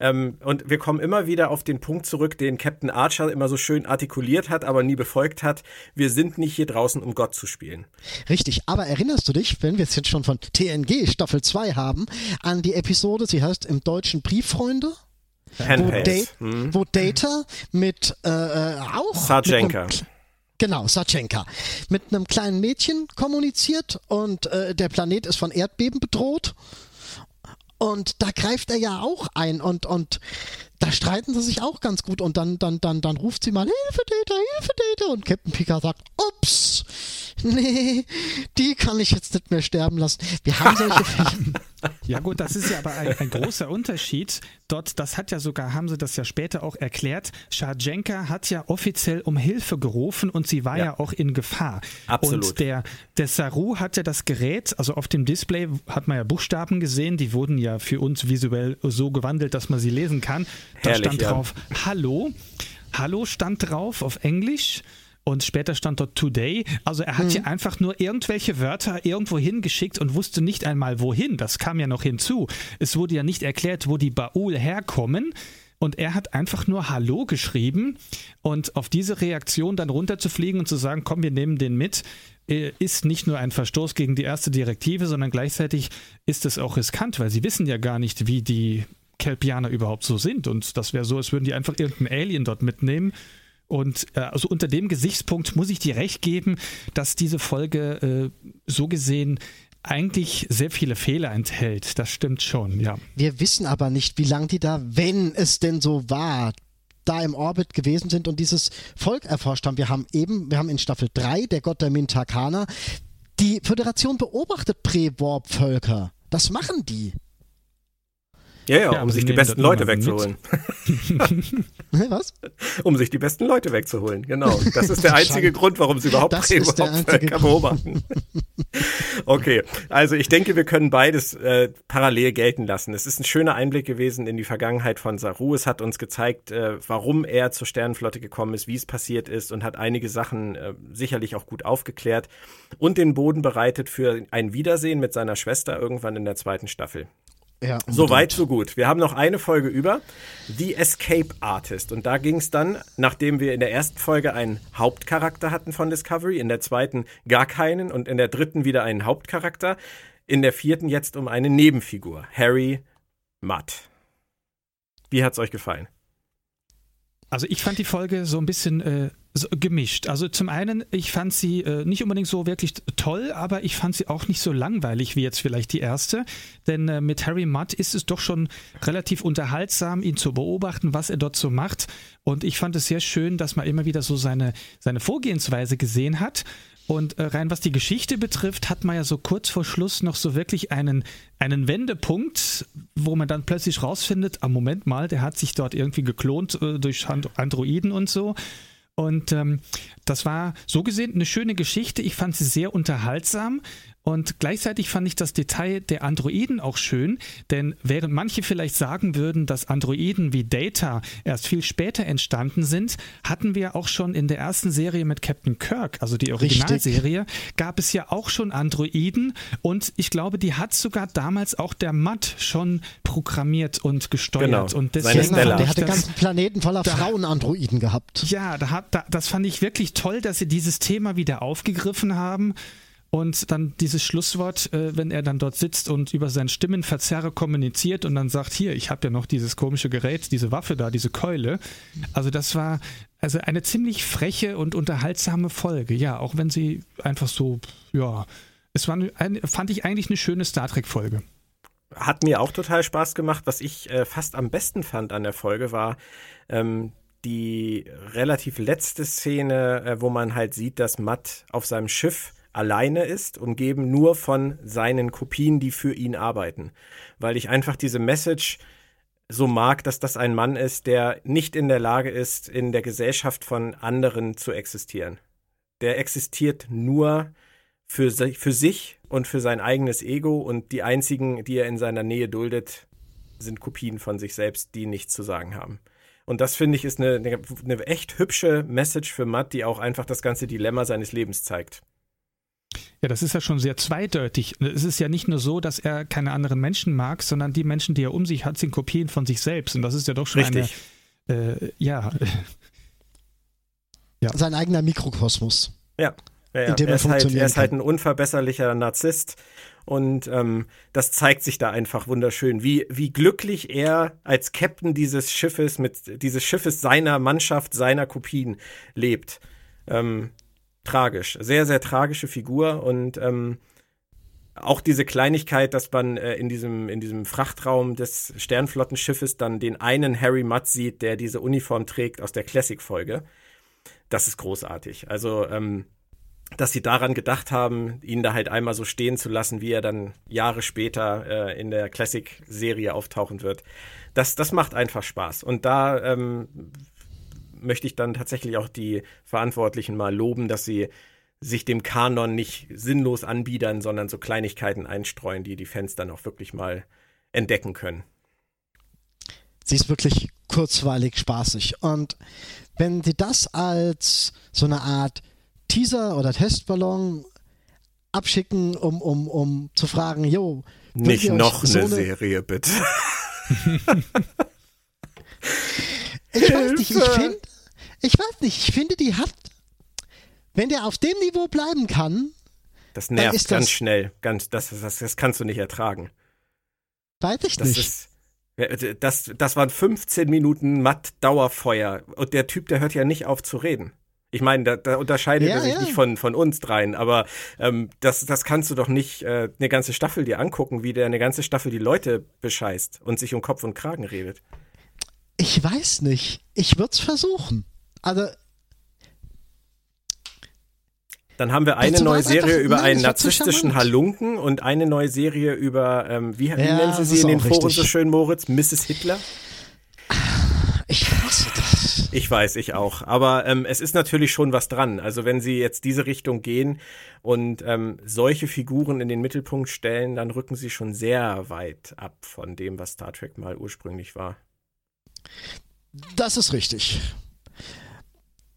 Ähm, und wir kommen immer wieder auf den Punkt zurück, den Captain Archer immer so schön artikuliert hat, aber nie befolgt hat. Wir sind nicht hier draußen, um Gott zu spielen.
Richtig, aber erinnerst du dich, wenn wir es jetzt schon von TNG Staffel 2 haben, an die Episode, sie heißt im Deutschen Brieffreunde? Wo, da hm. wo, Data mit äh, äh auch
Sarjenka.
Genau, Sachenka. Mit einem kleinen Mädchen kommuniziert und äh, der Planet ist von Erdbeben bedroht. Und da greift er ja auch ein und, und da streiten sie sich auch ganz gut und dann, dann, dann, dann ruft sie mal Hilfe, Data, Hilfe, Data und Captain Picard sagt, ups, [laughs] nee, die kann ich jetzt nicht mehr sterben lassen. Wir haben solche [laughs] Fälle.
Ja gut, das ist ja aber ein, ein, großer Unterschied. Dort, das hat ja sogar, haben sie das ja später auch erklärt, Scharjenka hat ja offiziell um Hilfe gerufen und sie war ja, ja auch in Gefahr.
Absolut.
Und der, der Saru hat ja das Gerät, also auf dem Display hat man ja Buchstaben gesehen, die wurden ja für uns visuell so gewandelt, dass man sie lesen kann. Da Herrlich, stand drauf Hallo. Hallo stand drauf auf Englisch und später stand dort Today. Also er hat mhm. hier einfach nur irgendwelche Wörter irgendwo hingeschickt und wusste nicht einmal wohin. Das kam ja noch hinzu. Es wurde ja nicht erklärt, wo die Baul herkommen. Und er hat einfach nur Hallo geschrieben und auf diese Reaktion dann runterzufliegen und zu sagen, komm, wir nehmen den mit, äh, ist nicht nur ein Verstoß gegen die erste Direktive, sondern gleichzeitig ist es auch riskant, weil sie wissen ja gar nicht, wie die Kelpianer überhaupt so sind. Und das wäre so, als würden die einfach irgendeinen Alien dort mitnehmen und äh, also unter dem Gesichtspunkt muss ich dir recht geben, dass diese Folge äh, so gesehen eigentlich sehr viele Fehler enthält. Das stimmt schon, ja.
Wir wissen aber nicht, wie lange die da, wenn es denn so war, da im Orbit gewesen sind und dieses Volk erforscht haben. Wir haben eben, wir haben in Staffel 3, der Gott der Mintakana, die Föderation beobachtet Prä-Warp-Völker. Das machen die.
Ja, ja, ja um sich die besten Leute wegzuholen. [laughs]
Was?
Um sich die besten Leute wegzuholen, genau. Das ist der [laughs] einzige Grund, warum sie überhaupt, das überhaupt beobachten. okay, also ich denke, wir können beides äh, parallel gelten lassen. Es ist ein schöner Einblick gewesen in die Vergangenheit von Saru. Es hat uns gezeigt, äh, warum er zur Sternenflotte gekommen ist, wie es passiert ist und hat einige Sachen äh, sicherlich auch gut aufgeklärt und den Boden bereitet für ein Wiedersehen mit seiner Schwester irgendwann in der zweiten Staffel. Ja, so weit, so gut. Wir haben noch eine Folge über, The Escape Artist. Und da ging es dann, nachdem wir in der ersten Folge einen Hauptcharakter hatten von Discovery, in der zweiten gar keinen und in der dritten wieder einen Hauptcharakter, in der vierten jetzt um eine Nebenfigur, Harry Mudd. Wie hat's euch gefallen?
Also ich fand die Folge so ein bisschen äh, so gemischt. Also zum einen, ich fand sie äh, nicht unbedingt so wirklich toll, aber ich fand sie auch nicht so langweilig wie jetzt vielleicht die erste. Denn äh, mit Harry Mudd ist es doch schon relativ unterhaltsam, ihn zu beobachten, was er dort so macht. Und ich fand es sehr schön, dass man immer wieder so seine, seine Vorgehensweise gesehen hat. Und äh, rein was die Geschichte betrifft, hat man ja so kurz vor Schluss noch so wirklich einen, einen Wendepunkt, wo man dann plötzlich rausfindet, am ah, Moment mal, der hat sich dort irgendwie geklont äh, durch Androiden und so. Und ähm, das war so gesehen eine schöne Geschichte. Ich fand sie sehr unterhaltsam. Und gleichzeitig fand ich das Detail der Androiden auch schön, denn während manche vielleicht sagen würden, dass Androiden wie Data erst viel später entstanden sind, hatten wir auch schon in der ersten Serie mit Captain Kirk, also die Originalserie, gab es ja auch schon Androiden und ich glaube, die hat sogar damals auch der Matt schon programmiert und gesteuert.
Genau.
Und
deswegen der hat den ganzen Planeten voller Frauen-Androiden gehabt.
Ja, da, da, das fand ich wirklich toll, dass sie dieses Thema wieder aufgegriffen haben. Und dann dieses Schlusswort, äh, wenn er dann dort sitzt und über sein Stimmenverzerre kommuniziert und dann sagt, hier, ich habe ja noch dieses komische Gerät, diese Waffe da, diese Keule. Also das war also eine ziemlich freche und unterhaltsame Folge. Ja, auch wenn sie einfach so, ja, es war, eine, fand ich eigentlich eine schöne Star Trek-Folge.
Hat mir auch total Spaß gemacht. Was ich äh, fast am besten fand an der Folge war ähm, die relativ letzte Szene, äh, wo man halt sieht, dass Matt auf seinem Schiff alleine ist, umgeben nur von seinen Kopien, die für ihn arbeiten. Weil ich einfach diese Message so mag, dass das ein Mann ist, der nicht in der Lage ist, in der Gesellschaft von anderen zu existieren. Der existiert nur für, für sich und für sein eigenes Ego und die einzigen, die er in seiner Nähe duldet, sind Kopien von sich selbst, die nichts zu sagen haben. Und das finde ich ist eine, eine, eine echt hübsche Message für Matt, die auch einfach das ganze Dilemma seines Lebens zeigt.
Ja, das ist ja schon sehr zweideutig. Es ist ja nicht nur so, dass er keine anderen Menschen mag, sondern die Menschen, die er um sich hat, sind Kopien von sich selbst. Und das ist ja doch schon Richtig. eine, äh, ja. [laughs]
ja. Sein eigener Mikrokosmos.
Ja. ja, ja. Er, ist halt, er ist halt ein unverbesserlicher Narzisst. Und ähm, das zeigt sich da einfach wunderschön, wie, wie glücklich er als Captain dieses Schiffes mit dieses Schiffes seiner Mannschaft, seiner Kopien lebt. Ähm, tragisch. Sehr, sehr tragische Figur und ähm, auch diese Kleinigkeit, dass man äh, in, diesem, in diesem Frachtraum des Sternflottenschiffes dann den einen Harry Mudd sieht, der diese Uniform trägt aus der Classic-Folge. Das ist großartig. Also, ähm, dass sie daran gedacht haben, ihn da halt einmal so stehen zu lassen, wie er dann Jahre später äh, in der Classic-Serie auftauchen wird. Das, das macht einfach Spaß. Und da ähm, möchte ich dann tatsächlich auch die Verantwortlichen mal loben, dass sie sich dem Kanon nicht sinnlos anbiedern, sondern so Kleinigkeiten einstreuen, die die Fans dann auch wirklich mal entdecken können.
Sie ist wirklich kurzweilig spaßig. Und wenn sie das als so eine Art Teaser oder Testballon abschicken, um, um, um zu fragen, jo,
nicht noch so eine Serie, bitte. [laughs]
ich weiß nicht, ich finde, ich weiß nicht, ich finde, die hat, wenn der auf dem Niveau bleiben kann.
Das nervt ganz das, schnell. Ganz, das, das, das kannst du nicht ertragen.
Weiß ich
das
nicht.
Ist, das, das waren 15 Minuten matt Dauerfeuer. Und der Typ, der hört ja nicht auf zu reden. Ich meine, da, da unterscheidet ja, er sich ja. nicht von, von uns dreien, aber ähm, das, das kannst du doch nicht äh, eine ganze Staffel dir angucken, wie der eine ganze Staffel die Leute bescheißt und sich um Kopf und Kragen redet.
Ich weiß nicht. Ich würde es versuchen. Also.
Dann haben wir eine neue Serie einfach, über nein, einen narzisstischen Halunken und eine neue Serie über, ähm, wie, wie ja, nennen Sie sie in den Foren so schön, Moritz? Mrs. Hitler?
Ich hasse das.
Ich weiß, ich auch. Aber ähm, es ist natürlich schon was dran. Also wenn Sie jetzt diese Richtung gehen und ähm, solche Figuren in den Mittelpunkt stellen, dann rücken Sie schon sehr weit ab von dem, was Star Trek mal ursprünglich war.
Das ist richtig.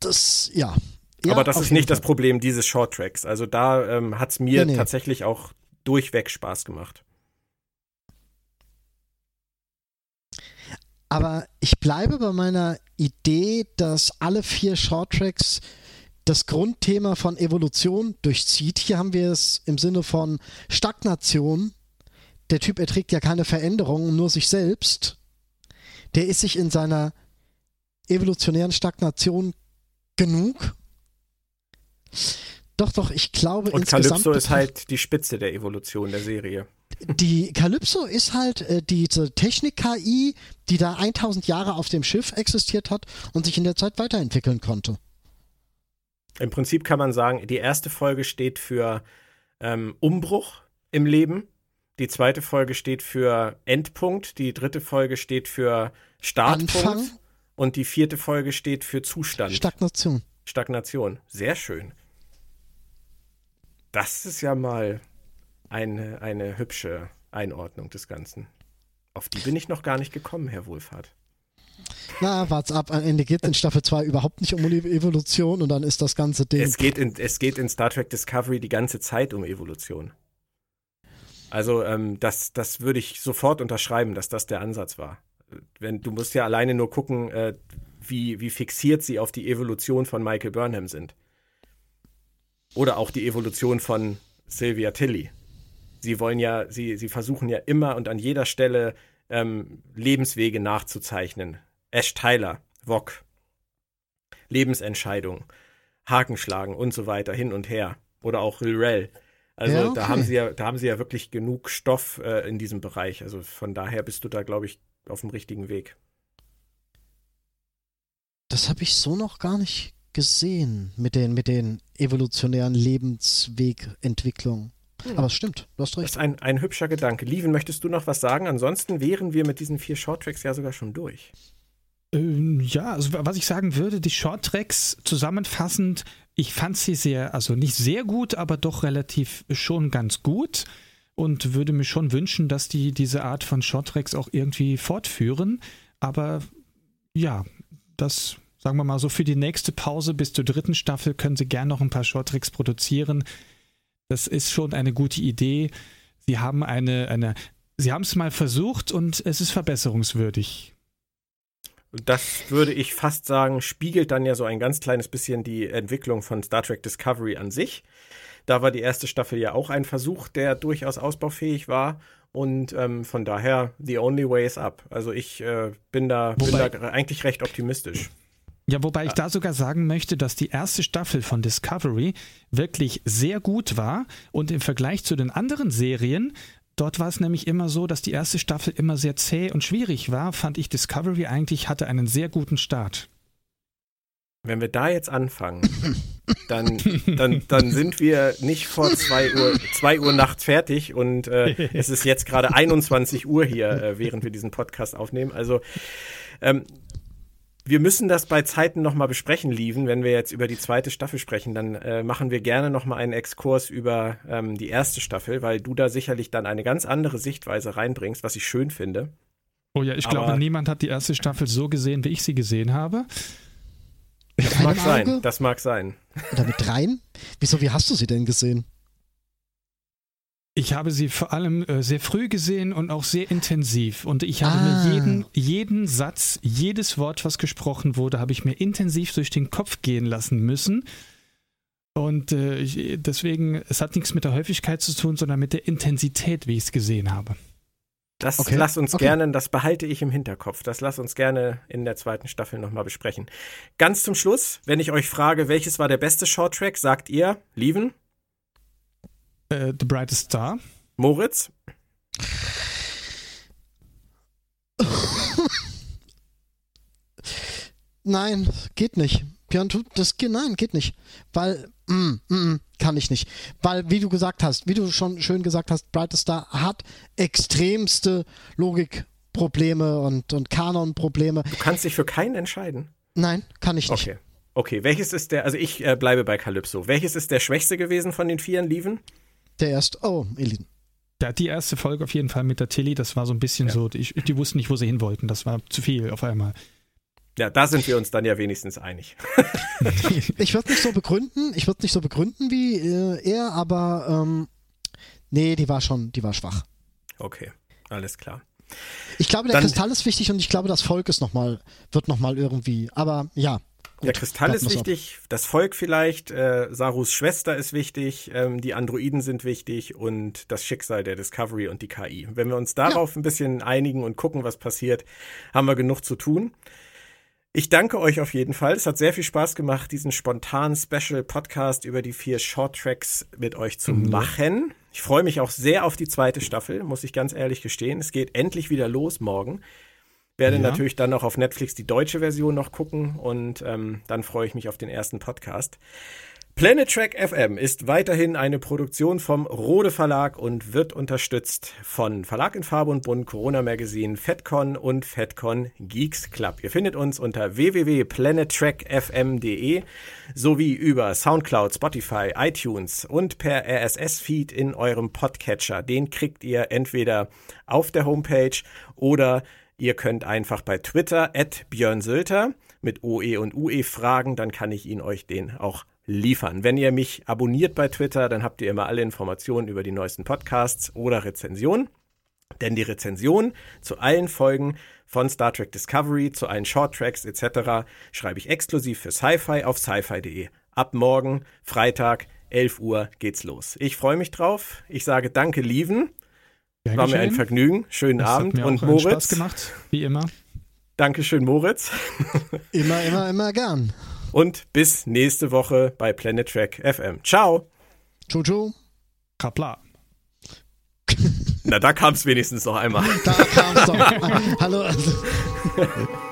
Das, ja.
ja Aber das ist nicht Fall. das Problem dieses Shorttracks. Also da ähm, hat es mir nee, nee. tatsächlich auch durchweg Spaß gemacht.
Aber ich bleibe bei meiner Idee, dass alle vier Shorttracks das Grundthema von Evolution durchzieht. Hier haben wir es im Sinne von Stagnation. Der Typ erträgt ja keine Veränderungen, nur sich selbst. Der ist sich in seiner evolutionären Stagnation genug. Doch, doch, ich glaube
Und insgesamt. Calypso ist halt die Spitze der Evolution der Serie.
Die Calypso ist halt äh, diese Technik-KI, die da 1000 Jahre auf dem Schiff existiert hat und sich in der Zeit weiterentwickeln konnte.
Im Prinzip kann man sagen, die erste Folge steht für ähm, Umbruch im Leben. Die zweite Folge steht für Endpunkt. Die dritte Folge steht für Startpunkt. Anfang. Und die vierte Folge steht für Zustand.
Stagnation.
Stagnation. Sehr schön. Das ist ja mal eine, eine hübsche Einordnung des Ganzen. Auf die bin ich noch gar nicht gekommen, Herr Wohlfahrt.
Na, wart's ab. Am Ende geht es in Staffel 2 überhaupt nicht um Evolution und dann ist das ganze Ding.
Es geht, in, es geht in Star Trek Discovery die ganze Zeit um Evolution. Also, ähm, das, das würde ich sofort unterschreiben, dass das der Ansatz war wenn, du musst ja alleine nur gucken, äh, wie, wie fixiert sie auf die Evolution von Michael Burnham sind. Oder auch die Evolution von Sylvia Tilly. Sie wollen ja, sie, sie versuchen ja immer und an jeder Stelle ähm, Lebenswege nachzuzeichnen. Ash Tyler, Wok, Lebensentscheidung, Hakenschlagen und so weiter, hin und her. Oder auch Lirel. Also ja, okay. da haben sie ja, da haben sie ja wirklich genug Stoff äh, in diesem Bereich. Also von daher bist du da, glaube ich, auf dem richtigen Weg.
Das habe ich so noch gar nicht gesehen mit den, mit den evolutionären Lebenswegentwicklungen. Hm. Aber es stimmt, du hast recht.
Das ist ein, ein hübscher Gedanke. Lieven, möchtest du noch was sagen? Ansonsten wären wir mit diesen vier Shorttracks ja sogar schon durch.
Ähm, ja, also was ich sagen würde, die Shorttracks zusammenfassend, ich fand sie sehr, also nicht sehr gut, aber doch relativ schon ganz gut und würde mir schon wünschen, dass die diese Art von Shorttracks auch irgendwie fortführen. Aber ja, das sagen wir mal so für die nächste Pause bis zur dritten Staffel können sie gern noch ein paar Shorttracks produzieren. Das ist schon eine gute Idee. Sie haben eine, eine, sie haben es mal versucht und es ist verbesserungswürdig.
Das würde ich fast sagen, spiegelt dann ja so ein ganz kleines bisschen die Entwicklung von Star Trek Discovery an sich. Da war die erste Staffel ja auch ein Versuch, der durchaus ausbaufähig war. Und ähm, von daher, the only way is up. Also ich äh, bin, da, bin da eigentlich recht optimistisch.
Ja, wobei ich da sogar sagen möchte, dass die erste Staffel von Discovery wirklich sehr gut war und im Vergleich zu den anderen Serien Dort war es nämlich immer so, dass die erste Staffel immer sehr zäh und schwierig war, fand ich Discovery eigentlich hatte einen sehr guten Start.
Wenn wir da jetzt anfangen, dann, dann, dann sind wir nicht vor 2 Uhr, zwei Uhr nachts fertig und äh, es ist jetzt gerade 21 Uhr hier, äh, während wir diesen Podcast aufnehmen. Also ähm, wir müssen das bei Zeiten nochmal besprechen, Lieven. Wenn wir jetzt über die zweite Staffel sprechen, dann äh, machen wir gerne nochmal einen Exkurs über ähm, die erste Staffel, weil du da sicherlich dann eine ganz andere Sichtweise reinbringst, was ich schön finde.
Oh ja, ich Aber glaube, niemand hat die erste Staffel so gesehen, wie ich sie gesehen habe.
Das mag sein, das mag sein.
Oder mit dreien? Wieso, wie hast du sie denn gesehen?
Ich habe sie vor allem äh, sehr früh gesehen und auch sehr intensiv. Und ich habe ah. mir jeden, jeden Satz, jedes Wort, was gesprochen wurde, habe ich mir intensiv durch den Kopf gehen lassen müssen. Und äh, ich, deswegen, es hat nichts mit der Häufigkeit zu tun, sondern mit der Intensität, wie ich es gesehen habe.
Das okay. lass uns okay. gerne, das behalte ich im Hinterkopf. Das lass uns gerne in der zweiten Staffel nochmal besprechen. Ganz zum Schluss, wenn ich euch frage, welches war der beste Shorttrack, sagt ihr, Lieven?
Äh, The Brightest Star.
Moritz? [laughs]
nein, geht nicht. Björn, das geht, nein, geht nicht. Weil, mm, mm, mm, kann ich nicht. Weil, wie du gesagt hast, wie du schon schön gesagt hast, Brightest Star hat extremste Logikprobleme und, und Kanonprobleme.
Du kannst dich für keinen entscheiden.
Nein, kann ich nicht.
Okay. Okay, welches ist der, also ich äh, bleibe bei Calypso. Welches ist der schwächste gewesen von den vieren Lieven?
Der erste, oh, Elin.
Ja, die erste Folge auf jeden Fall mit der Tilly, das war so ein bisschen ja. so, die, die wussten nicht, wo sie hin wollten. Das war zu viel auf einmal.
Ja, da sind wir uns dann ja wenigstens einig. [laughs]
ich würde nicht so begründen, ich würde nicht so begründen wie äh, er, aber ähm, nee, die war schon, die war schwach.
Okay, alles klar.
Ich glaube, der dann, Kristall ist wichtig und ich glaube, das Volk ist noch mal, wird nochmal irgendwie, aber ja,
Gut, der Kristall ist wichtig, ab. das Volk vielleicht, äh, Sarus Schwester ist wichtig, ähm, die Androiden sind wichtig und das Schicksal der Discovery und die KI. Wenn wir uns darauf ja. ein bisschen einigen und gucken, was passiert, haben wir genug zu tun. Ich danke euch auf jeden Fall. Es hat sehr viel Spaß gemacht, diesen spontanen Special Podcast über die vier Short Tracks mit euch zu mhm. machen. Ich freue mich auch sehr auf die zweite Staffel, muss ich ganz ehrlich gestehen. Es geht endlich wieder los morgen. Werde ja. natürlich dann auch auf Netflix die deutsche Version noch gucken und ähm, dann freue ich mich auf den ersten Podcast. Planet Track FM ist weiterhin eine Produktion vom Rode Verlag und wird unterstützt von Verlag in Farbe und Bund, Corona Magazine, FedCon und FedCon Geeks Club. Ihr findet uns unter www.planettrackfm.de sowie über Soundcloud, Spotify, iTunes und per RSS-Feed in eurem Podcatcher. Den kriegt ihr entweder auf der Homepage oder Ihr könnt einfach bei Twitter at Björn Sülter mit OE und UE fragen, dann kann ich Ihnen euch den auch liefern. Wenn ihr mich abonniert bei Twitter, dann habt ihr immer alle Informationen über die neuesten Podcasts oder Rezensionen. Denn die Rezension zu allen Folgen von Star Trek Discovery, zu allen Shorttracks etc. schreibe ich exklusiv für Sci-Fi auf sci-fi.de. Ab morgen, Freitag, 11 Uhr geht's los. Ich freue mich drauf. Ich sage danke, Lieven.
Gern
War mir ein. Vergnügen. Schönen
Das
Abend.
Hat mir
Und
auch einen Spaß
Moritz.
gemacht, wie immer.
Dankeschön, Moritz.
Immer, immer, immer gern.
Und bis nächste Woche bei Planet Track FM. Ciao.
Jojo,
Kapla.
Na, da kam es wenigstens noch einmal.
da kam's doch. Hallo. Also, [laughs]